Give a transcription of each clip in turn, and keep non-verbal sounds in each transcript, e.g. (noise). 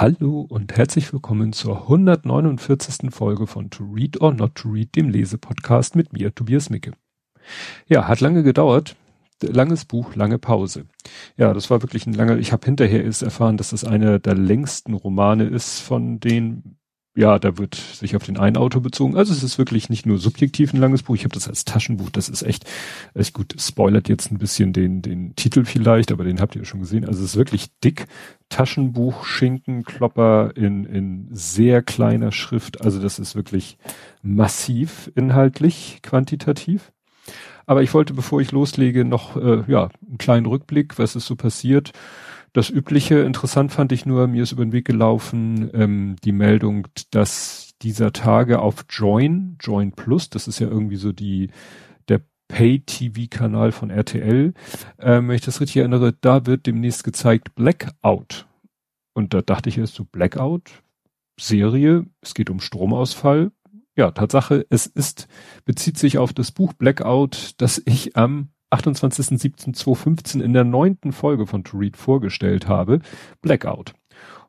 Hallo und herzlich willkommen zur 149. Folge von To Read or Not to Read, dem Lesepodcast mit mir, Tobias Micke. Ja, hat lange gedauert. Langes Buch, lange Pause. Ja, das war wirklich ein langer, ich habe hinterher erst erfahren, dass das einer der längsten Romane ist von den ja, da wird sich auf den einen Autor bezogen. Also es ist wirklich nicht nur subjektiv ein langes Buch. Ich habe das als Taschenbuch. Das ist echt, echt gut. Spoilert jetzt ein bisschen den den Titel vielleicht, aber den habt ihr schon gesehen. Also es ist wirklich dick. Taschenbuch, Schinkenklopper in in sehr kleiner Schrift. Also das ist wirklich massiv inhaltlich, quantitativ. Aber ich wollte, bevor ich loslege, noch äh, ja einen kleinen Rückblick, was ist so passiert das Übliche, interessant fand ich nur, mir ist über den Weg gelaufen, ähm, die Meldung, dass dieser Tage auf Join, Join Plus, das ist ja irgendwie so die, der Pay-TV-Kanal von RTL, ähm, wenn ich das richtig erinnere, da wird demnächst gezeigt Blackout. Und da dachte ich erst so, Blackout, Serie, es geht um Stromausfall. Ja, Tatsache, es ist, bezieht sich auf das Buch Blackout, das ich am 28.07.2015 in der neunten Folge von To Read vorgestellt habe, Blackout.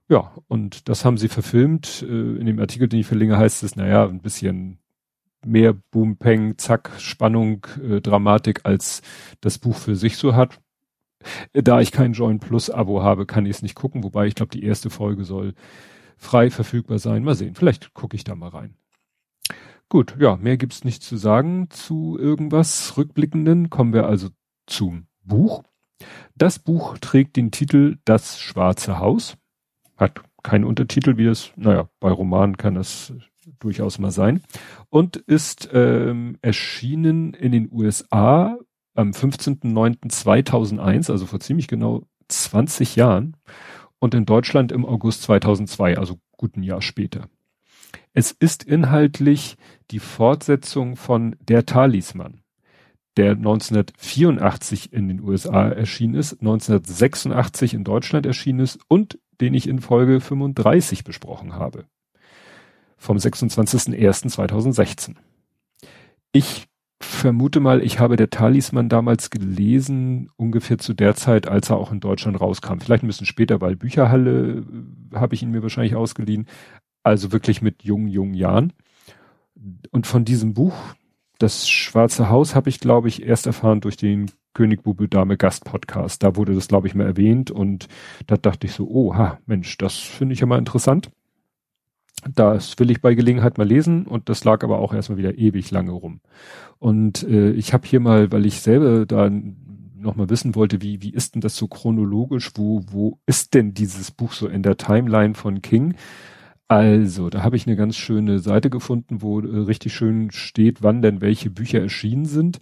Ja, und das haben sie verfilmt. Äh, in dem Artikel, den ich verlinke, heißt es, naja, ein bisschen mehr Boom, Peng, Zack, Spannung, äh, Dramatik, als das Buch für sich so hat. Da ich kein Join Plus Abo habe, kann ich es nicht gucken, wobei ich glaube, die erste Folge soll frei verfügbar sein. Mal sehen, vielleicht gucke ich da mal rein. Gut, ja, mehr gibt's nicht zu sagen zu irgendwas Rückblickenden. Kommen wir also zum Buch. Das Buch trägt den Titel Das Schwarze Haus. Hat keinen Untertitel, wie das, naja, bei Romanen kann das durchaus mal sein. Und ist ähm, erschienen in den USA am 15.09.2001, also vor ziemlich genau 20 Jahren. Und in Deutschland im August 2002, also gut ein Jahr später. Es ist inhaltlich die Fortsetzung von Der Talisman, der 1984 in den USA erschienen ist, 1986 in Deutschland erschienen ist und den ich in Folge 35 besprochen habe. Vom 26.01.2016. Ich vermute mal, ich habe der Talisman damals gelesen, ungefähr zu der Zeit, als er auch in Deutschland rauskam. Vielleicht ein bisschen später, weil Bücherhalle äh, habe ich ihn mir wahrscheinlich ausgeliehen. Also wirklich mit jungen, jungen Jahren. Und von diesem Buch, das Schwarze Haus, habe ich, glaube ich, erst erfahren durch den König Bube Dame Gast Podcast. Da wurde das, glaube ich, mal erwähnt und da dachte ich so, oh, ha, Mensch, das finde ich ja mal interessant. Das will ich bei Gelegenheit mal lesen und das lag aber auch erstmal wieder ewig lange rum. Und äh, ich habe hier mal, weil ich selber da nochmal wissen wollte, wie, wie ist denn das so chronologisch, wo, wo ist denn dieses Buch so in der Timeline von King? Also, da habe ich eine ganz schöne Seite gefunden, wo äh, richtig schön steht, wann denn welche Bücher erschienen sind.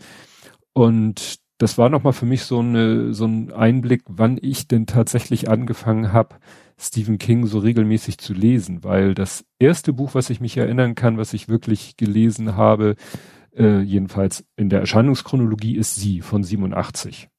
Und das war nochmal für mich so, eine, so ein Einblick, wann ich denn tatsächlich angefangen habe, Stephen King so regelmäßig zu lesen, weil das erste Buch, was ich mich erinnern kann, was ich wirklich gelesen habe, äh, jedenfalls in der Erscheinungschronologie, ist Sie von 87.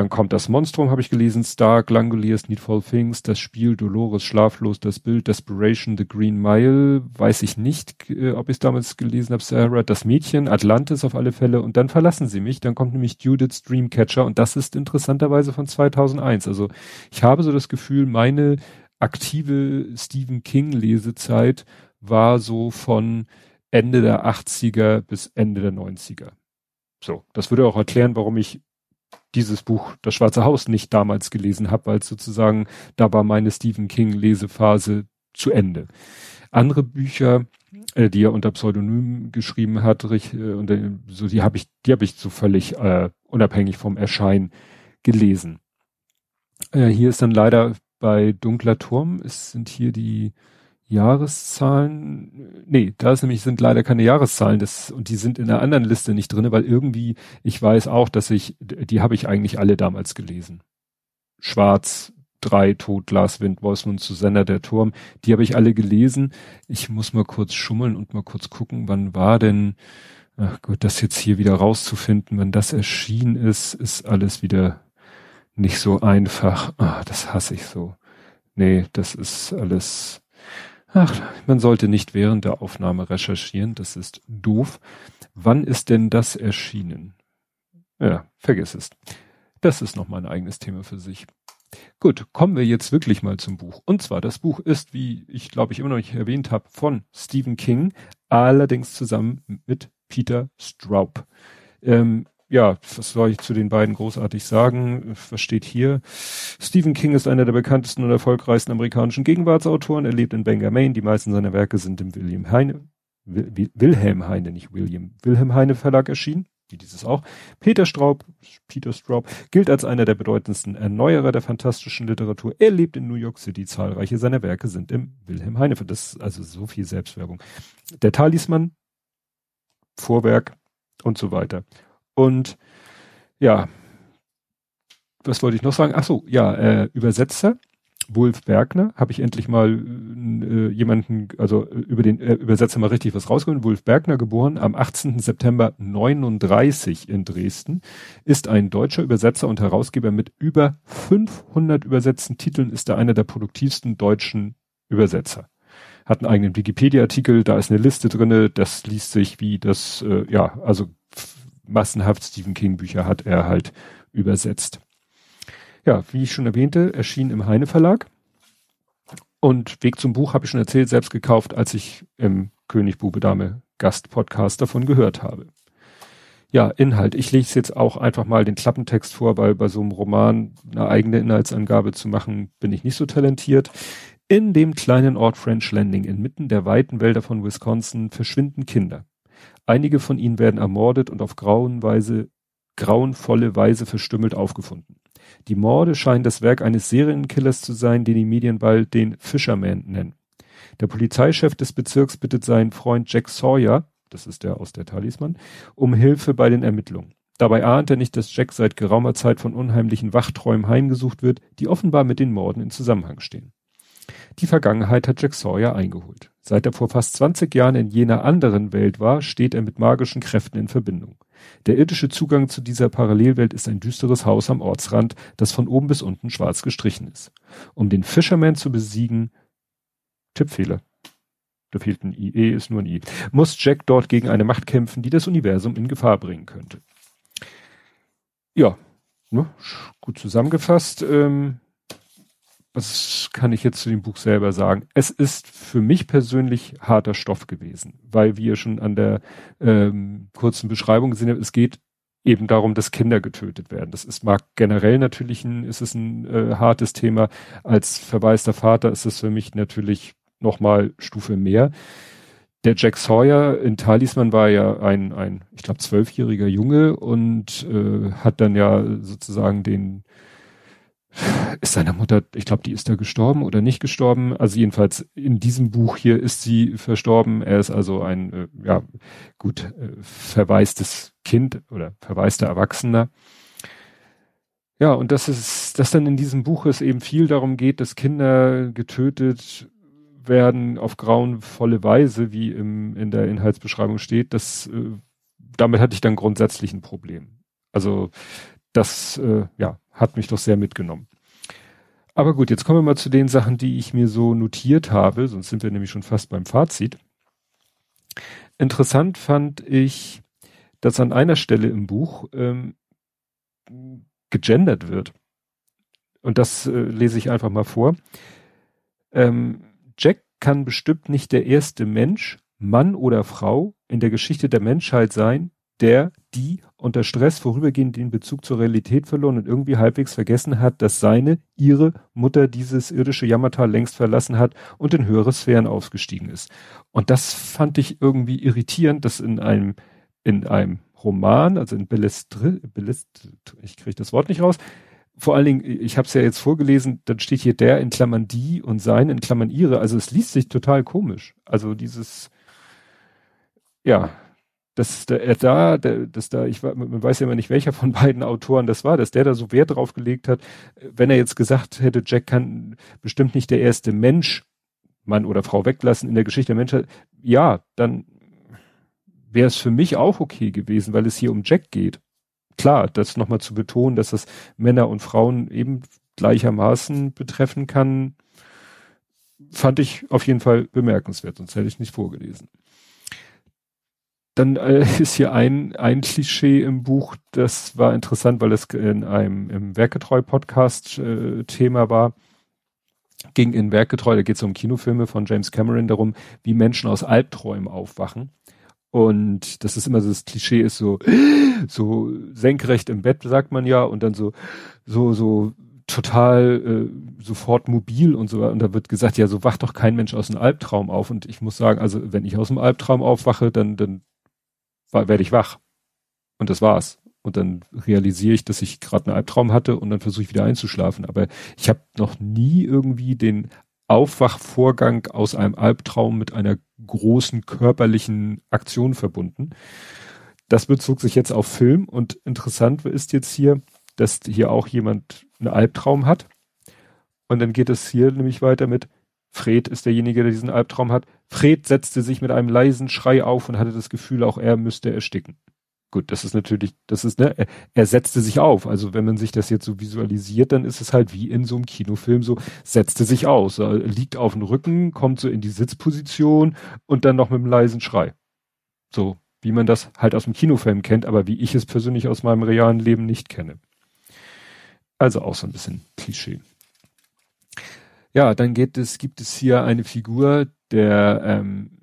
Dann kommt das Monstrum, habe ich gelesen, Stark, Langoliers, Needful Things, das Spiel, Dolores, Schlaflos, das Bild, Desperation, The Green Mile, weiß ich nicht, äh, ob ich es damals gelesen habe, Sarah, das Mädchen, Atlantis auf alle Fälle. Und dann verlassen sie mich, dann kommt nämlich Judith's Dreamcatcher. Und das ist interessanterweise von 2001. Also ich habe so das Gefühl, meine aktive Stephen King Lesezeit war so von Ende der 80er bis Ende der 90er. So, das würde auch erklären, warum ich dieses Buch Das Schwarze Haus nicht damals gelesen habe, weil sozusagen da war meine Stephen King Lesephase zu Ende. Andere Bücher, äh, die er unter Pseudonym geschrieben hat, äh, und, äh, so die habe ich, die habe ich so völlig äh, unabhängig vom Erscheinen gelesen. Äh, hier ist dann leider bei Dunkler Turm, es sind hier die Jahreszahlen, nee, da ist nämlich sind leider keine Jahreszahlen, das und die sind in einer anderen Liste nicht drinne, weil irgendwie ich weiß auch, dass ich die habe ich eigentlich alle damals gelesen. Schwarz, drei, Tod, Glas, Wind, Wolfsmund, Susanna, der Turm, die habe ich alle gelesen. Ich muss mal kurz schummeln und mal kurz gucken, wann war denn ach gut, das jetzt hier wieder rauszufinden, wenn das erschienen ist, ist alles wieder nicht so einfach. Ah, das hasse ich so. Nee, das ist alles Ach, man sollte nicht während der Aufnahme recherchieren, das ist doof. Wann ist denn das erschienen? Ja, vergiss es. Das ist noch mal ein eigenes Thema für sich. Gut, kommen wir jetzt wirklich mal zum Buch. Und zwar, das Buch ist, wie ich glaube ich immer noch nicht erwähnt habe, von Stephen King, allerdings zusammen mit Peter Straub. Ähm, ja, was soll ich zu den beiden großartig sagen? Was steht hier? Stephen King ist einer der bekanntesten und erfolgreichsten amerikanischen Gegenwartsautoren. Er lebt in Bangor, Maine. Die meisten seiner Werke sind im William Heine, Wilhelm Heine, nicht William, Wilhelm Heine Verlag erschienen wie dieses auch. Peter Straub, Peter Straub, gilt als einer der bedeutendsten Erneuerer der fantastischen Literatur. Er lebt in New York City. Zahlreiche seiner Werke sind im Wilhelm Heine. Das ist also so viel Selbstwerbung. Der Talisman, Vorwerk und so weiter. Und ja, was wollte ich noch sagen? Ach so, ja, äh, Übersetzer Wolf Bergner habe ich endlich mal äh, jemanden, also äh, über den äh, Übersetzer mal richtig was rausgeholt. Wolf Bergner, geboren am 18. September 39 in Dresden, ist ein deutscher Übersetzer und Herausgeber mit über 500 übersetzten Titeln, ist er einer der produktivsten deutschen Übersetzer. Hat einen eigenen Wikipedia-Artikel, da ist eine Liste drinne, das liest sich wie das, äh, ja, also massenhaft Stephen King Bücher hat er halt übersetzt ja, wie ich schon erwähnte, erschien im Heine Verlag. Und Weg zum Buch habe ich schon erzählt, selbst gekauft, als ich im König Bube Dame Gast-Podcast davon gehört habe. Ja, Inhalt. Ich lese jetzt auch einfach mal den Klappentext vor, weil bei so einem Roman eine eigene Inhaltsangabe zu machen, bin ich nicht so talentiert. In dem kleinen Ort French Landing inmitten der weiten Wälder von Wisconsin verschwinden Kinder. Einige von ihnen werden ermordet und auf grauenweise, grauenvolle Weise verstümmelt aufgefunden. Die Morde scheinen das Werk eines Serienkillers zu sein, den die Medien bald den Fisherman nennen. Der Polizeichef des Bezirks bittet seinen Freund Jack Sawyer, das ist der aus der Talisman, um Hilfe bei den Ermittlungen. Dabei ahnt er nicht, dass Jack seit geraumer Zeit von unheimlichen Wachträumen heimgesucht wird, die offenbar mit den Morden in Zusammenhang stehen. Die Vergangenheit hat Jack Sawyer eingeholt. Seit er vor fast 20 Jahren in jener anderen Welt war, steht er mit magischen Kräften in Verbindung. Der irdische Zugang zu dieser Parallelwelt ist ein düsteres Haus am Ortsrand, das von oben bis unten schwarz gestrichen ist. Um den Fisherman zu besiegen, Tippfehler. Da fehlt ein I, E ist nur ein I. Muss Jack dort gegen eine Macht kämpfen, die das Universum in Gefahr bringen könnte. Ja, ne, gut zusammengefasst. Ähm, was kann ich jetzt zu dem Buch selber sagen? Es ist für mich persönlich harter Stoff gewesen, weil wie ihr schon an der ähm, kurzen Beschreibung gesehen habt, es geht eben darum, dass Kinder getötet werden. Das ist mag generell natürlich ein, ist es ein äh, hartes Thema. Als verwaister Vater ist es für mich natürlich nochmal Stufe mehr. Der Jack Sawyer in Talisman war ja ein, ein ich glaube, zwölfjähriger Junge und äh, hat dann ja sozusagen den ist seine Mutter, ich glaube, die ist da gestorben oder nicht gestorben. Also jedenfalls in diesem Buch hier ist sie verstorben. Er ist also ein, äh, ja, gut, äh, verwaistes Kind oder verwaister Erwachsener. Ja, und das ist, dass dann in diesem Buch es eben viel darum geht, dass Kinder getötet werden auf grauenvolle Weise, wie im, in der Inhaltsbeschreibung steht, das, äh, damit hatte ich dann grundsätzlich ein Problem. Also, das, äh, ja, hat mich doch sehr mitgenommen. Aber gut, jetzt kommen wir mal zu den Sachen, die ich mir so notiert habe, sonst sind wir nämlich schon fast beim Fazit. Interessant fand ich, dass an einer Stelle im Buch ähm, gegendert wird. Und das äh, lese ich einfach mal vor. Ähm, Jack kann bestimmt nicht der erste Mensch, Mann oder Frau in der Geschichte der Menschheit sein, der, die unter Stress vorübergehend den Bezug zur Realität verloren und irgendwie halbwegs vergessen hat, dass seine, ihre Mutter dieses irdische Jammertal längst verlassen hat und in höhere Sphären aufgestiegen ist. Und das fand ich irgendwie irritierend, dass in einem, in einem Roman, also in Bellestri, Bellest, ich kriege das Wort nicht raus, vor allen Dingen, ich habe es ja jetzt vorgelesen, dann steht hier der in Klammern die und sein in Klammern ihre. Also es liest sich total komisch. Also dieses, ja, dass der, da, der, dass da, ich man weiß ja immer nicht, welcher von beiden Autoren das war, dass der da so Wert drauf gelegt hat, wenn er jetzt gesagt hätte, Jack kann bestimmt nicht der erste Mensch, Mann oder Frau weglassen in der Geschichte der Menschheit, ja, dann wäre es für mich auch okay gewesen, weil es hier um Jack geht. Klar, das nochmal zu betonen, dass das Männer und Frauen eben gleichermaßen betreffen kann, fand ich auf jeden Fall bemerkenswert, sonst hätte ich nicht vorgelesen. Dann äh, (laughs) ist hier ein, ein Klischee im Buch, das war interessant, weil es in einem im Werketreu-Podcast äh, Thema war. Ging in Werketreu, da geht es um Kinofilme von James Cameron darum, wie Menschen aus Albträumen aufwachen. Und das ist immer so das Klischee ist so, (gasps) so senkrecht im Bett, sagt man ja, und dann so, so, so total äh, sofort mobil und so. Und da wird gesagt, ja, so wacht doch kein Mensch aus einem Albtraum auf. Und ich muss sagen, also wenn ich aus einem Albtraum aufwache, dann, dann werde ich wach. Und das war's. Und dann realisiere ich, dass ich gerade einen Albtraum hatte und dann versuche ich wieder einzuschlafen. Aber ich habe noch nie irgendwie den Aufwachvorgang aus einem Albtraum mit einer großen körperlichen Aktion verbunden. Das bezog sich jetzt auf Film und interessant ist jetzt hier, dass hier auch jemand einen Albtraum hat. Und dann geht es hier nämlich weiter mit, Fred ist derjenige, der diesen Albtraum hat. Fred setzte sich mit einem leisen Schrei auf und hatte das Gefühl, auch er müsste ersticken. Gut, das ist natürlich, das ist, ne, er, setzte sich auf. Also wenn man sich das jetzt so visualisiert, dann ist es halt wie in so einem Kinofilm so, setzte sich aus, liegt auf dem Rücken, kommt so in die Sitzposition und dann noch mit einem leisen Schrei. So, wie man das halt aus dem Kinofilm kennt, aber wie ich es persönlich aus meinem realen Leben nicht kenne. Also auch so ein bisschen Klischee. Ja, dann geht es, gibt es hier eine Figur, der ähm,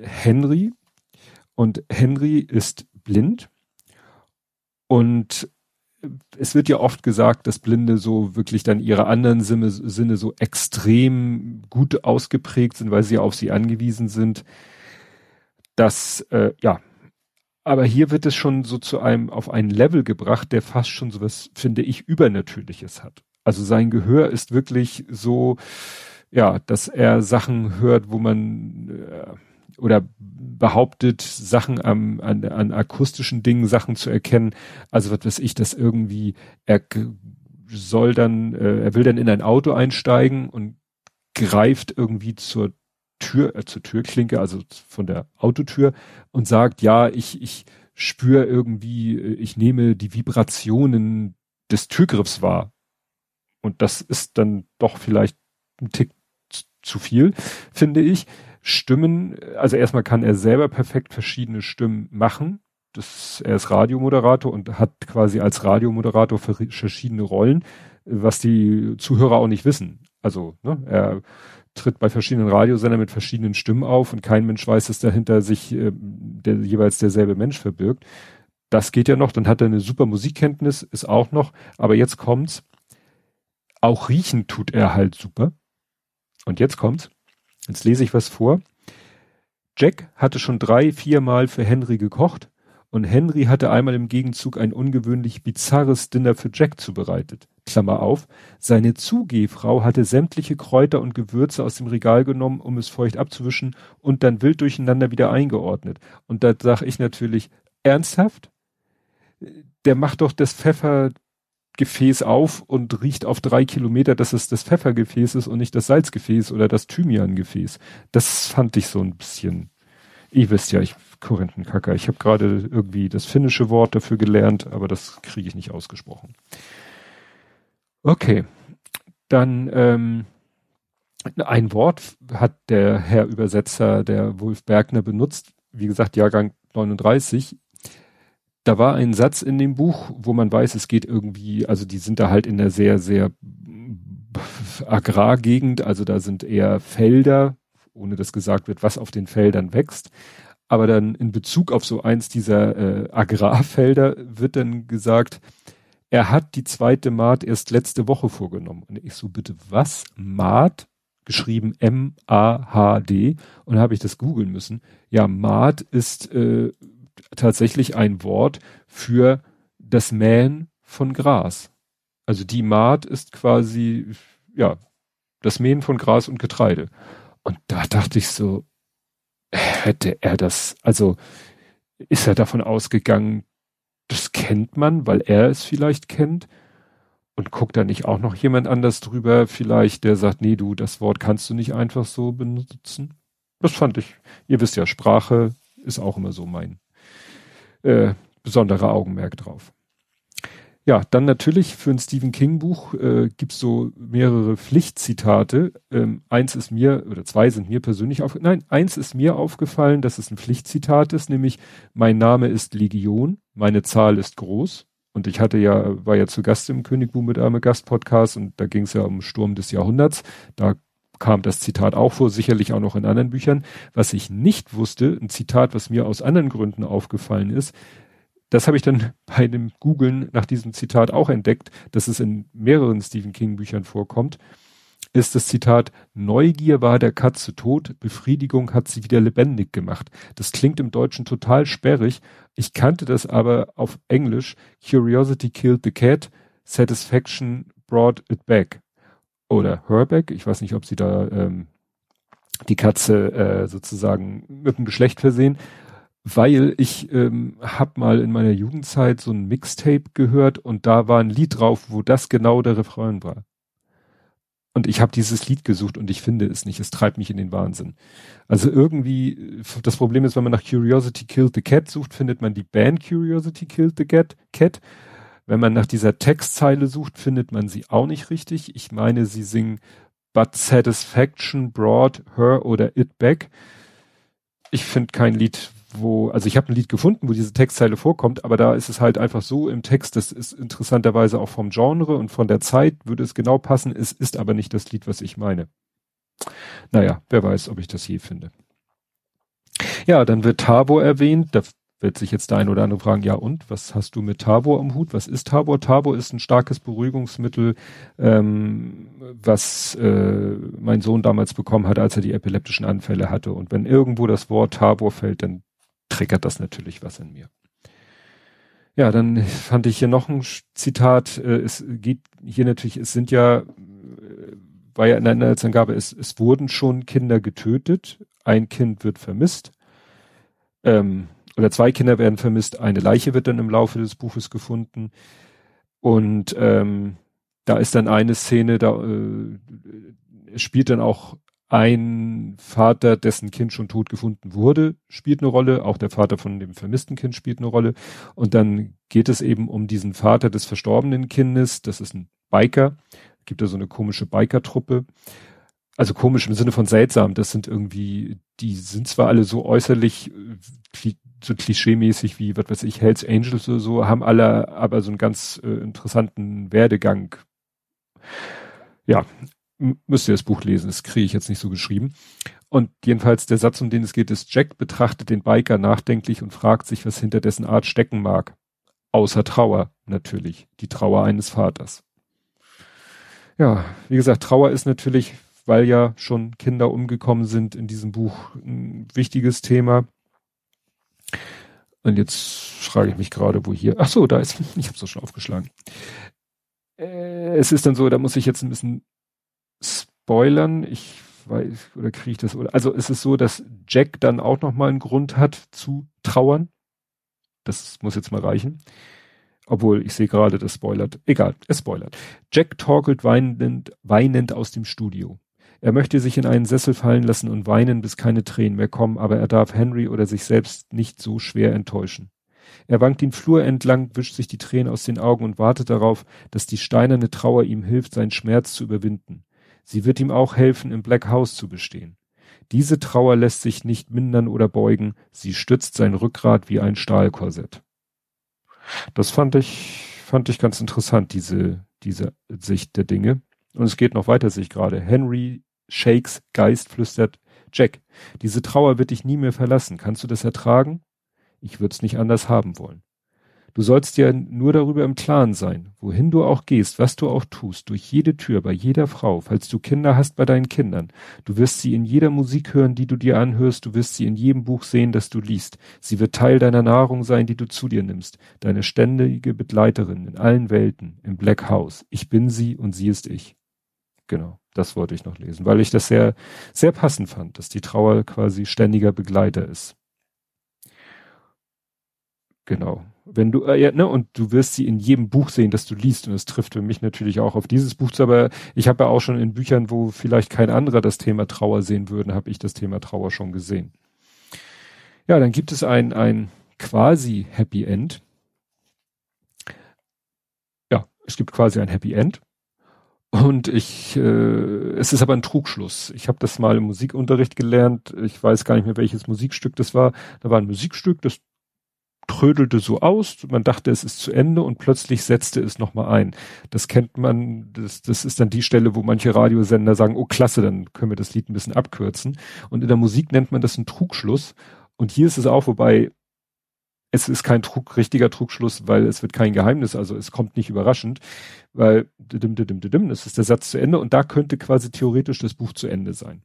Henry. Und Henry ist blind. Und es wird ja oft gesagt, dass Blinde so wirklich dann ihre anderen Sinne, Sinne so extrem gut ausgeprägt sind, weil sie auf sie angewiesen sind. Das, äh, ja. Aber hier wird es schon so zu einem, auf einen Level gebracht, der fast schon so was, finde ich, Übernatürliches hat. Also sein Gehör ist wirklich so, ja, dass er Sachen hört, wo man, äh, oder behauptet, Sachen am, an, an akustischen Dingen, Sachen zu erkennen. Also was weiß ich, dass irgendwie er soll dann, äh, er will dann in ein Auto einsteigen und greift irgendwie zur Tür, äh, zur Türklinke, also von der Autotür und sagt, ja, ich, ich spüre irgendwie, äh, ich nehme die Vibrationen des Türgriffs wahr. Und das ist dann doch vielleicht ein Tick zu viel, finde ich. Stimmen, also erstmal kann er selber perfekt verschiedene Stimmen machen. Das, er ist Radiomoderator und hat quasi als Radiomoderator verschiedene Rollen, was die Zuhörer auch nicht wissen. Also, ne, er tritt bei verschiedenen Radiosendern mit verschiedenen Stimmen auf und kein Mensch weiß, dass dahinter sich äh, der, jeweils derselbe Mensch verbirgt. Das geht ja noch, dann hat er eine super Musikkenntnis, ist auch noch, aber jetzt kommt's. Auch riechen tut er halt super. Und jetzt kommt's. Jetzt lese ich was vor. Jack hatte schon drei, viermal für Henry gekocht und Henry hatte einmal im Gegenzug ein ungewöhnlich bizarres Dinner für Jack zubereitet. Klammer auf, seine Zugehfrau hatte sämtliche Kräuter und Gewürze aus dem Regal genommen, um es feucht abzuwischen und dann wild durcheinander wieder eingeordnet. Und da sage ich natürlich, ernsthaft? Der macht doch das Pfeffer, Gefäß auf und riecht auf drei Kilometer, dass es das Pfeffergefäß ist und nicht das Salzgefäß oder das Thymiangefäß. Das fand ich so ein bisschen. Ihr wisst ja, ich Korinthenkacker. Ich habe gerade irgendwie das finnische Wort dafür gelernt, aber das kriege ich nicht ausgesprochen. Okay, dann ähm, ein Wort hat der Herr Übersetzer, der Wolf Bergner, benutzt. Wie gesagt, Jahrgang 39 da war ein Satz in dem Buch, wo man weiß, es geht irgendwie, also die sind da halt in der sehr, sehr Agrargegend, also da sind eher Felder, ohne dass gesagt wird, was auf den Feldern wächst. Aber dann in Bezug auf so eins dieser äh, Agrarfelder wird dann gesagt, er hat die zweite Maat erst letzte Woche vorgenommen. Und ich so, bitte was? Maat? Geschrieben M-A-H-D. Und habe ich das googeln müssen. Ja, Maat ist äh, tatsächlich ein Wort für das Mähen von Gras. Also die Maat ist quasi, ja, das Mähen von Gras und Getreide. Und da dachte ich so, hätte er das, also ist er davon ausgegangen, das kennt man, weil er es vielleicht kennt und guckt da nicht auch noch jemand anders drüber, vielleicht, der sagt, nee, du, das Wort kannst du nicht einfach so benutzen. Das fand ich, ihr wisst ja, Sprache ist auch immer so mein äh, besonderer Augenmerk drauf. Ja, dann natürlich für ein Stephen King Buch äh, gibt's so mehrere Pflichtzitate. Ähm, eins ist mir, oder zwei sind mir persönlich auf, nein, eins ist mir aufgefallen, dass es ein Pflichtzitat ist, nämlich mein Name ist Legion, meine Zahl ist groß. Und ich hatte ja, war ja zu Gast im König mit Arme Gast Podcast und da ging es ja um Sturm des Jahrhunderts. Da kam das Zitat auch vor, sicherlich auch noch in anderen Büchern. Was ich nicht wusste, ein Zitat, was mir aus anderen Gründen aufgefallen ist, das habe ich dann (laughs) bei dem Googlen nach diesem Zitat auch entdeckt, dass es in mehreren Stephen King Büchern vorkommt, ist das Zitat, Neugier war der Katze tot, Befriedigung hat sie wieder lebendig gemacht. Das klingt im Deutschen total sperrig. Ich kannte das aber auf Englisch. Curiosity killed the cat, Satisfaction brought it back. Oder Herbeck, ich weiß nicht, ob sie da ähm, die Katze äh, sozusagen mit dem Geschlecht versehen weil ich ähm, habe mal in meiner Jugendzeit so ein Mixtape gehört und da war ein Lied drauf, wo das genau der Refrain war. Und ich habe dieses Lied gesucht und ich finde es nicht. Es treibt mich in den Wahnsinn. Also irgendwie, das Problem ist, wenn man nach Curiosity Killed the Cat sucht, findet man die Band Curiosity Killed the Cat. Wenn man nach dieser Textzeile sucht, findet man sie auch nicht richtig. Ich meine, sie singen But Satisfaction brought her oder it back. Ich finde kein Lied, wo, also ich habe ein Lied gefunden, wo diese Textzeile vorkommt, aber da ist es halt einfach so im Text, das ist interessanterweise auch vom Genre und von der Zeit würde es genau passen, es ist aber nicht das Lied, was ich meine. Naja, wer weiß, ob ich das je finde. Ja, dann wird Tabor erwähnt, da wird sich jetzt der ein oder andere fragen, ja und, was hast du mit Tabor am Hut? Was ist Tabor? Tabor ist ein starkes Beruhigungsmittel, ähm, was äh, mein Sohn damals bekommen hat, als er die epileptischen Anfälle hatte. Und wenn irgendwo das Wort Tabor fällt, dann triggert das natürlich was in mir. Ja, dann fand ich hier noch ein Zitat. Äh, es geht hier natürlich, es sind ja, äh, war ja in der Inhaltsangabe, es, es wurden schon Kinder getötet, ein Kind wird vermisst, ähm, oder zwei Kinder werden vermisst, eine Leiche wird dann im Laufe des Buches gefunden. Und ähm, da ist dann eine Szene, da äh, spielt dann auch ein Vater, dessen Kind schon tot gefunden wurde, spielt eine Rolle. Auch der Vater von dem vermissten Kind spielt eine Rolle. Und dann geht es eben um diesen Vater des verstorbenen Kindes. Das ist ein Biker. Gibt da so eine komische Biker-Truppe. Also komisch im Sinne von seltsam. Das sind irgendwie, die sind zwar alle so äußerlich äh, so klischeemäßig wie, was weiß ich, Hells Angels oder so, haben alle aber so einen ganz äh, interessanten Werdegang. Ja, müsst ihr das Buch lesen, das kriege ich jetzt nicht so geschrieben. Und jedenfalls der Satz, um den es geht, ist, Jack betrachtet den Biker nachdenklich und fragt sich, was hinter dessen Art stecken mag. Außer Trauer, natürlich. Die Trauer eines Vaters. Ja, wie gesagt, Trauer ist natürlich, weil ja schon Kinder umgekommen sind, in diesem Buch ein wichtiges Thema. Und jetzt frage ich mich gerade, wo hier. Ach so, da ist. (laughs) Ich habe es schon aufgeschlagen. Äh, es ist dann so, da muss ich jetzt ein bisschen spoilern. Ich weiß, oder kriege ich das, oder, also es ist so, dass Jack dann auch nochmal einen Grund hat zu trauern. Das muss jetzt mal reichen. Obwohl, ich sehe gerade, das spoilert. Egal, es spoilert. Jack torkelt weinend, weinend aus dem Studio. Er möchte sich in einen Sessel fallen lassen und weinen, bis keine Tränen mehr kommen, aber er darf Henry oder sich selbst nicht so schwer enttäuschen. Er wankt den Flur entlang, wischt sich die Tränen aus den Augen und wartet darauf, dass die steinerne Trauer ihm hilft, seinen Schmerz zu überwinden. Sie wird ihm auch helfen, im Black House zu bestehen. Diese Trauer lässt sich nicht mindern oder beugen, sie stützt sein Rückgrat wie ein Stahlkorsett. Das fand ich, fand ich ganz interessant, diese, diese Sicht der Dinge. Und es geht noch weiter, sich gerade. Henry Shakes Geist flüstert, Jack, diese Trauer wird dich nie mehr verlassen. Kannst du das ertragen? Ich würde es nicht anders haben wollen. Du sollst dir nur darüber im Klaren sein, wohin du auch gehst, was du auch tust, durch jede Tür, bei jeder Frau, falls du Kinder hast bei deinen Kindern. Du wirst sie in jeder Musik hören, die du dir anhörst, du wirst sie in jedem Buch sehen, das du liest. Sie wird Teil deiner Nahrung sein, die du zu dir nimmst, deine ständige Begleiterin in allen Welten, im Black House. Ich bin sie und sie ist ich. Genau, das wollte ich noch lesen, weil ich das sehr, sehr passend fand, dass die Trauer quasi ständiger Begleiter ist. Genau. Wenn du, äh, ne, und du wirst sie in jedem Buch sehen, das du liest, und es trifft für mich natürlich auch auf dieses Buch zu, aber ich habe ja auch schon in Büchern, wo vielleicht kein anderer das Thema Trauer sehen würde, habe ich das Thema Trauer schon gesehen. Ja, dann gibt es ein, ein quasi Happy End. es gibt quasi ein Happy End. Und ich, äh, es ist aber ein Trugschluss. Ich habe das mal im Musikunterricht gelernt. Ich weiß gar nicht mehr, welches Musikstück das war. Da war ein Musikstück, das trödelte so aus. Man dachte, es ist zu Ende und plötzlich setzte es nochmal ein. Das kennt man, das, das ist dann die Stelle, wo manche Radiosender sagen, oh klasse, dann können wir das Lied ein bisschen abkürzen. Und in der Musik nennt man das einen Trugschluss. Und hier ist es auch, wobei es ist kein Trug, richtiger Trugschluss, weil es wird kein Geheimnis, also es kommt nicht überraschend, weil dim, dim, dim, dim, das ist der Satz zu Ende und da könnte quasi theoretisch das Buch zu Ende sein.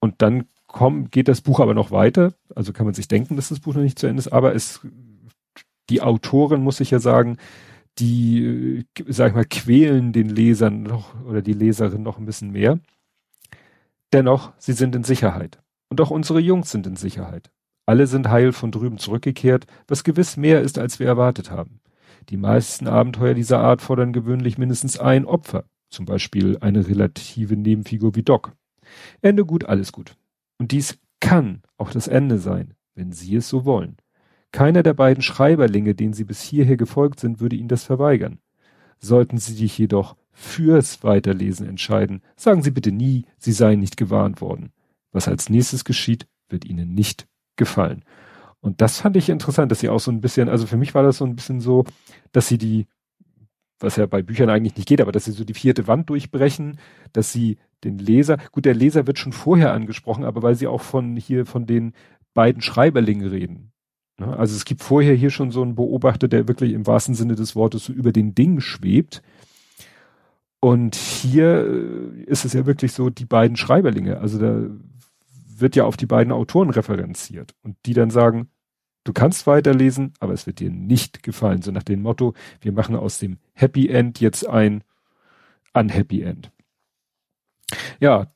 Und dann komm, geht das Buch aber noch weiter, also kann man sich denken, dass das Buch noch nicht zu Ende ist, aber es, die Autorin muss ich ja sagen, die, sag ich mal, quälen den Lesern noch oder die Leserin noch ein bisschen mehr. Dennoch, sie sind in Sicherheit. Und auch unsere Jungs sind in Sicherheit. Alle sind heil von drüben zurückgekehrt, was gewiss mehr ist, als wir erwartet haben. Die meisten Abenteuer dieser Art fordern gewöhnlich mindestens ein Opfer, zum Beispiel eine relative Nebenfigur wie Doc. Ende gut, alles gut. Und dies kann auch das Ende sein, wenn Sie es so wollen. Keiner der beiden Schreiberlinge, denen Sie bis hierher gefolgt sind, würde Ihnen das verweigern. Sollten Sie sich jedoch fürs Weiterlesen entscheiden, sagen Sie bitte nie, Sie seien nicht gewarnt worden. Was als nächstes geschieht, wird Ihnen nicht gefallen. Und das fand ich interessant, dass sie auch so ein bisschen, also für mich war das so ein bisschen so, dass sie die, was ja bei Büchern eigentlich nicht geht, aber dass sie so die vierte Wand durchbrechen, dass sie den Leser, gut, der Leser wird schon vorher angesprochen, aber weil sie auch von hier von den beiden Schreiberlingen reden. Ne? Also es gibt vorher hier schon so einen Beobachter, der wirklich im wahrsten Sinne des Wortes so über den Ding schwebt. Und hier äh, ist es ja wirklich so die beiden Schreiberlinge. Also da wird ja auf die beiden Autoren referenziert und die dann sagen, du kannst weiterlesen, aber es wird dir nicht gefallen. So nach dem Motto, wir machen aus dem Happy End jetzt ein Unhappy End. Ja,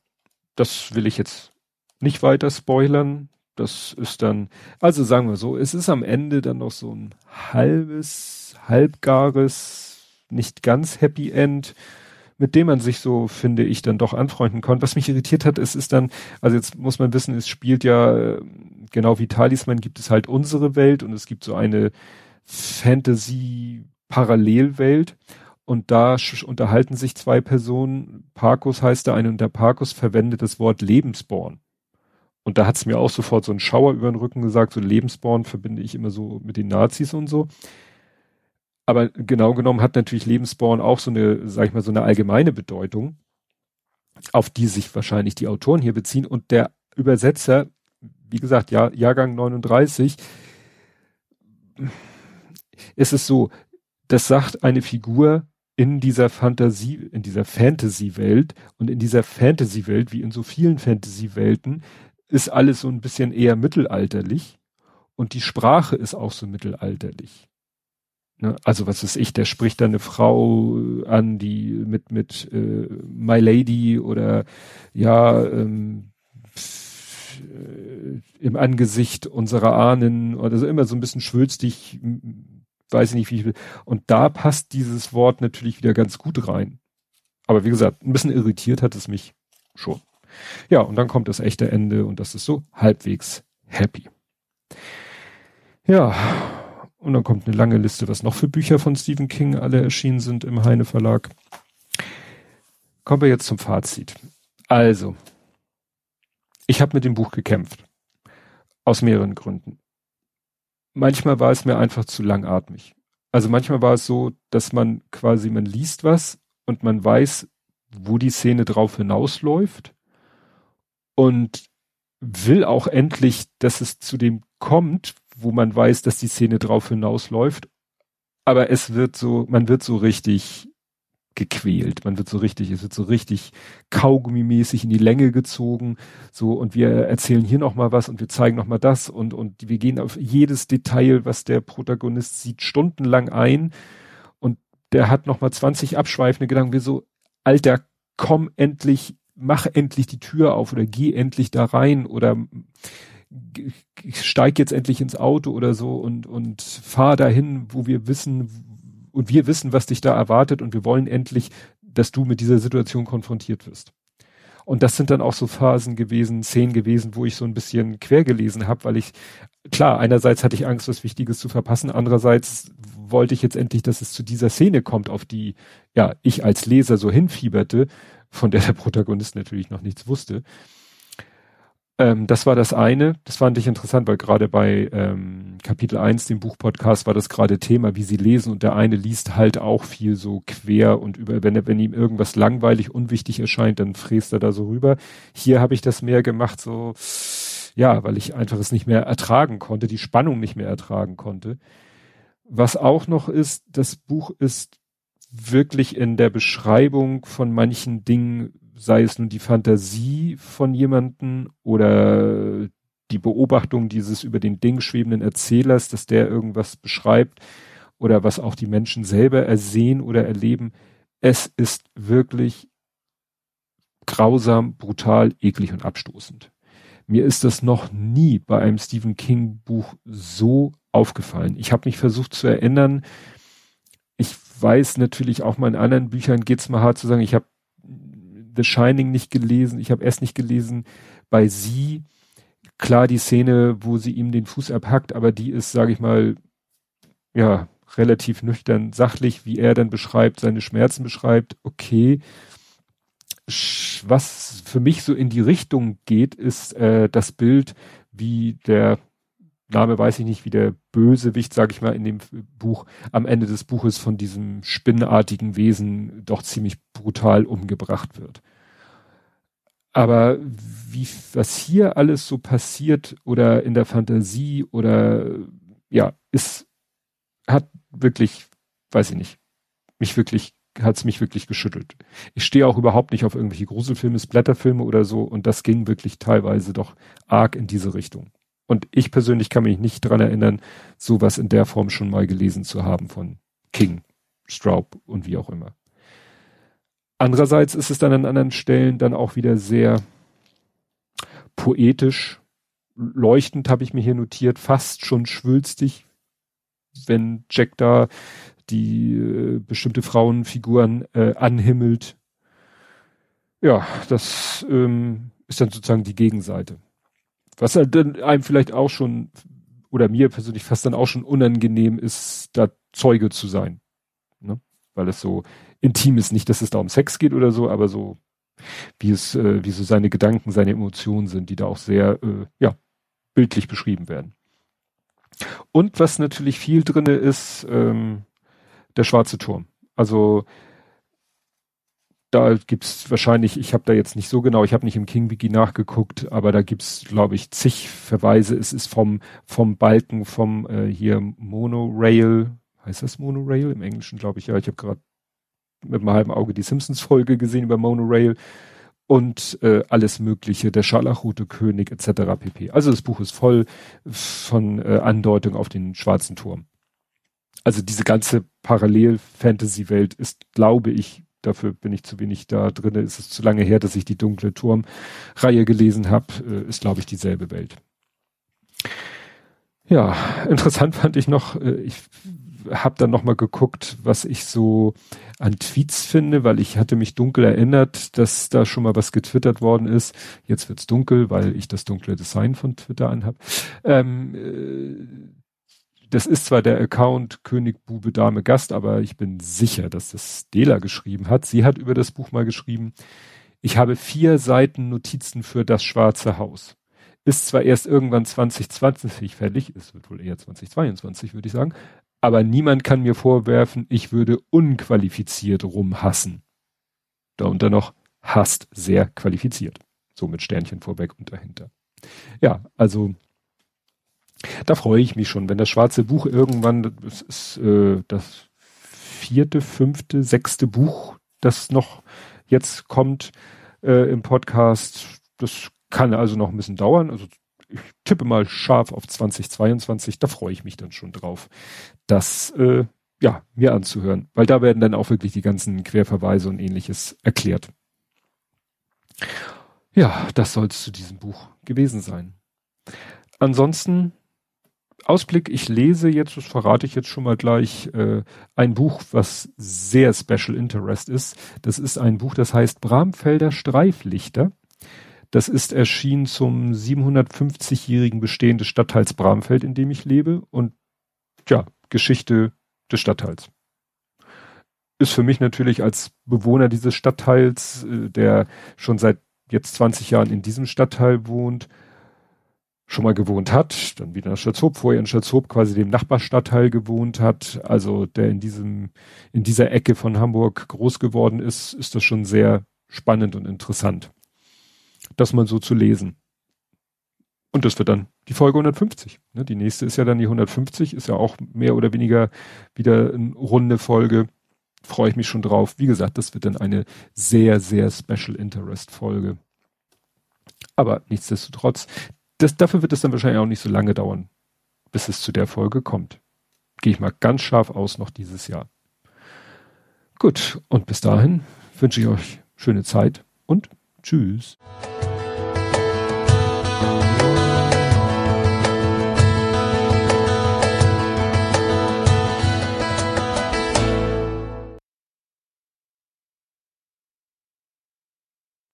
das will ich jetzt nicht weiter spoilern. Das ist dann, also sagen wir so, es ist am Ende dann noch so ein halbes, halbgares, nicht ganz Happy End mit dem man sich so, finde ich, dann doch anfreunden konnte. Was mich irritiert hat, es ist dann, also jetzt muss man wissen, es spielt ja, genau wie Talisman gibt es halt unsere Welt und es gibt so eine Fantasy-Parallelwelt. Und da unterhalten sich zwei Personen. Parkus heißt der eine und der Parkus verwendet das Wort Lebensborn. Und da hat's mir auch sofort so ein Schauer über den Rücken gesagt, so Lebensborn verbinde ich immer so mit den Nazis und so. Aber genau genommen hat natürlich Lebensborn auch so eine, sag ich mal, so eine allgemeine Bedeutung, auf die sich wahrscheinlich die Autoren hier beziehen. Und der Übersetzer, wie gesagt, ja, Jahrgang 39, ist es so, das sagt eine Figur in dieser Fantasie, in dieser Fantasy-Welt und in dieser Fantasy-Welt, wie in so vielen Fantasy-Welten, ist alles so ein bisschen eher mittelalterlich und die Sprache ist auch so mittelalterlich. Ne? Also was ist ich, der spricht da eine Frau an, die mit mit äh, My Lady oder ja ähm, äh, im Angesicht unserer Ahnen oder so immer so ein bisschen schwülstig, weiß ich nicht wie ich will. Und da passt dieses Wort natürlich wieder ganz gut rein. Aber wie gesagt, ein bisschen irritiert hat es mich schon. Ja, und dann kommt das echte Ende und das ist so halbwegs happy. Ja, und dann kommt eine lange Liste, was noch für Bücher von Stephen King alle erschienen sind im Heine Verlag. Kommen wir jetzt zum Fazit. Also, ich habe mit dem Buch gekämpft. Aus mehreren Gründen. Manchmal war es mir einfach zu langatmig. Also manchmal war es so, dass man quasi, man liest was und man weiß, wo die Szene drauf hinausläuft und will auch endlich, dass es zu dem kommt, wo man weiß, dass die Szene drauf hinausläuft. Aber es wird so, man wird so richtig gequält. Man wird so richtig, es wird so richtig kaugummimäßig in die Länge gezogen. So, und wir erzählen hier nochmal was und wir zeigen nochmal das und, und wir gehen auf jedes Detail, was der Protagonist sieht, stundenlang ein. Und der hat nochmal 20 abschweifende Gedanken. Wir so, Alter, komm endlich, mach endlich die Tür auf oder geh endlich da rein oder ich steig jetzt endlich ins Auto oder so und, und fahr dahin, wo wir wissen, und wir wissen, was dich da erwartet und wir wollen endlich, dass du mit dieser Situation konfrontiert wirst. Und das sind dann auch so Phasen gewesen, Szenen gewesen, wo ich so ein bisschen quer gelesen habe, weil ich klar, einerseits hatte ich Angst, was Wichtiges zu verpassen, andererseits wollte ich jetzt endlich, dass es zu dieser Szene kommt, auf die ja ich als Leser so hinfieberte, von der der Protagonist natürlich noch nichts wusste. Ähm, das war das eine. Das fand ich interessant, weil gerade bei ähm, Kapitel 1, dem Buchpodcast, war das gerade Thema, wie sie lesen und der eine liest halt auch viel so quer und über, wenn, wenn ihm irgendwas langweilig, unwichtig erscheint, dann fräst er da so rüber. Hier habe ich das mehr gemacht, so ja, weil ich einfach es nicht mehr ertragen konnte, die Spannung nicht mehr ertragen konnte. Was auch noch ist, das Buch ist wirklich in der Beschreibung von manchen Dingen, sei es nun die Fantasie von jemanden oder die Beobachtung dieses über den Ding schwebenden Erzählers, dass der irgendwas beschreibt oder was auch die Menschen selber ersehen oder erleben. Es ist wirklich grausam, brutal, eklig und abstoßend. Mir ist das noch nie bei einem Stephen King Buch so aufgefallen. Ich habe mich versucht zu erinnern. Ich weiß natürlich auch mal in anderen Büchern geht's mal hart zu sagen, ich habe The Shining nicht gelesen, ich habe es nicht gelesen. Bei sie, klar die Szene, wo sie ihm den Fuß abhackt, aber die ist, sage ich mal, ja, relativ nüchtern, sachlich, wie er dann beschreibt, seine Schmerzen beschreibt, okay was für mich so in die Richtung geht, ist äh, das Bild, wie der Name weiß ich nicht, wie der Bösewicht, sag ich mal, in dem Buch am Ende des Buches von diesem spinnartigen Wesen doch ziemlich brutal umgebracht wird. Aber wie, was hier alles so passiert oder in der Fantasie oder ja, ist, hat wirklich, weiß ich nicht, mich wirklich hat's mich wirklich geschüttelt. Ich stehe auch überhaupt nicht auf irgendwelche Gruselfilme, Splatterfilme oder so und das ging wirklich teilweise doch arg in diese Richtung. Und ich persönlich kann mich nicht dran erinnern, sowas in der Form schon mal gelesen zu haben von King, Straub und wie auch immer. Andererseits ist es dann an anderen Stellen dann auch wieder sehr poetisch, leuchtend habe ich mir hier notiert, fast schon schwülstig, wenn Jack da die äh, bestimmte Frauenfiguren äh, anhimmelt. Ja, das ähm, ist dann sozusagen die Gegenseite. Was halt dann einem vielleicht auch schon, oder mir persönlich fast dann auch schon unangenehm ist, da Zeuge zu sein. Ne? Weil es so intim ist. Nicht, dass es da um Sex geht oder so, aber so, wie es, äh, wie so seine Gedanken, seine Emotionen sind, die da auch sehr, äh, ja, bildlich beschrieben werden. Und was natürlich viel drinne ist, ähm, der schwarze Turm. Also da gibt's wahrscheinlich, ich habe da jetzt nicht so genau, ich habe nicht im King Wiki nachgeguckt, aber da gibt's, glaube ich, zig Verweise. Es ist vom vom Balken vom äh, hier Monorail, heißt das Monorail im Englischen, glaube ich ja. Ich habe gerade mit einem halben Auge die Simpsons Folge gesehen über Monorail und äh, alles Mögliche, der Scharlachrote König etc. pp. Also das Buch ist voll von äh, Andeutung auf den schwarzen Turm also diese ganze Parallel-Fantasy-Welt ist, glaube ich, dafür bin ich zu wenig da drin, ist es zu lange her, dass ich die Dunkle Turm-Reihe gelesen habe, äh, ist, glaube ich, dieselbe Welt. Ja, (laughs) interessant fand ich noch, äh, ich habe dann noch mal geguckt, was ich so an Tweets finde, weil ich hatte mich dunkel erinnert, dass da schon mal was getwittert worden ist. Jetzt wird's dunkel, weil ich das dunkle Design von Twitter anhab. Ähm, äh, das ist zwar der Account König, Bube, Dame, Gast, aber ich bin sicher, dass das Stella geschrieben hat. Sie hat über das Buch mal geschrieben, ich habe vier Seiten Notizen für das Schwarze Haus. Ist zwar erst irgendwann 2020 fällig, es wird wohl eher 2022, würde ich sagen, aber niemand kann mir vorwerfen, ich würde unqualifiziert rumhassen. Darunter noch hasst sehr qualifiziert. So mit Sternchen vorweg und dahinter. Ja, also da freue ich mich schon, wenn das schwarze Buch irgendwann, das ist äh, das vierte, fünfte, sechste Buch, das noch jetzt kommt äh, im Podcast. Das kann also noch ein bisschen dauern. Also ich tippe mal scharf auf 2022. Da freue ich mich dann schon drauf, das äh, ja mir anzuhören, weil da werden dann auch wirklich die ganzen Querverweise und ähnliches erklärt. Ja, das soll es zu diesem Buch gewesen sein. Ansonsten Ausblick, ich lese jetzt, das verrate ich jetzt schon mal gleich, äh, ein Buch, was sehr Special Interest ist. Das ist ein Buch, das heißt Bramfelder Streiflichter. Das ist erschienen zum 750-jährigen Bestehen des Stadtteils Bramfeld, in dem ich lebe und ja, Geschichte des Stadtteils. Ist für mich natürlich als Bewohner dieses Stadtteils, äh, der schon seit jetzt 20 Jahren in diesem Stadtteil wohnt, schon mal gewohnt hat, dann wieder nach Schatzhoop, vorher in Schatzhoop quasi dem Nachbarstadtteil gewohnt hat, also der in diesem, in dieser Ecke von Hamburg groß geworden ist, ist das schon sehr spannend und interessant, das mal so zu lesen. Und das wird dann die Folge 150. Ne? Die nächste ist ja dann die 150, ist ja auch mehr oder weniger wieder eine runde Folge. Freue ich mich schon drauf. Wie gesagt, das wird dann eine sehr, sehr Special Interest Folge. Aber nichtsdestotrotz, das, dafür wird es dann wahrscheinlich auch nicht so lange dauern, bis es zu der Folge kommt. Gehe ich mal ganz scharf aus noch dieses Jahr. Gut, und bis dahin wünsche ich euch schöne Zeit und tschüss.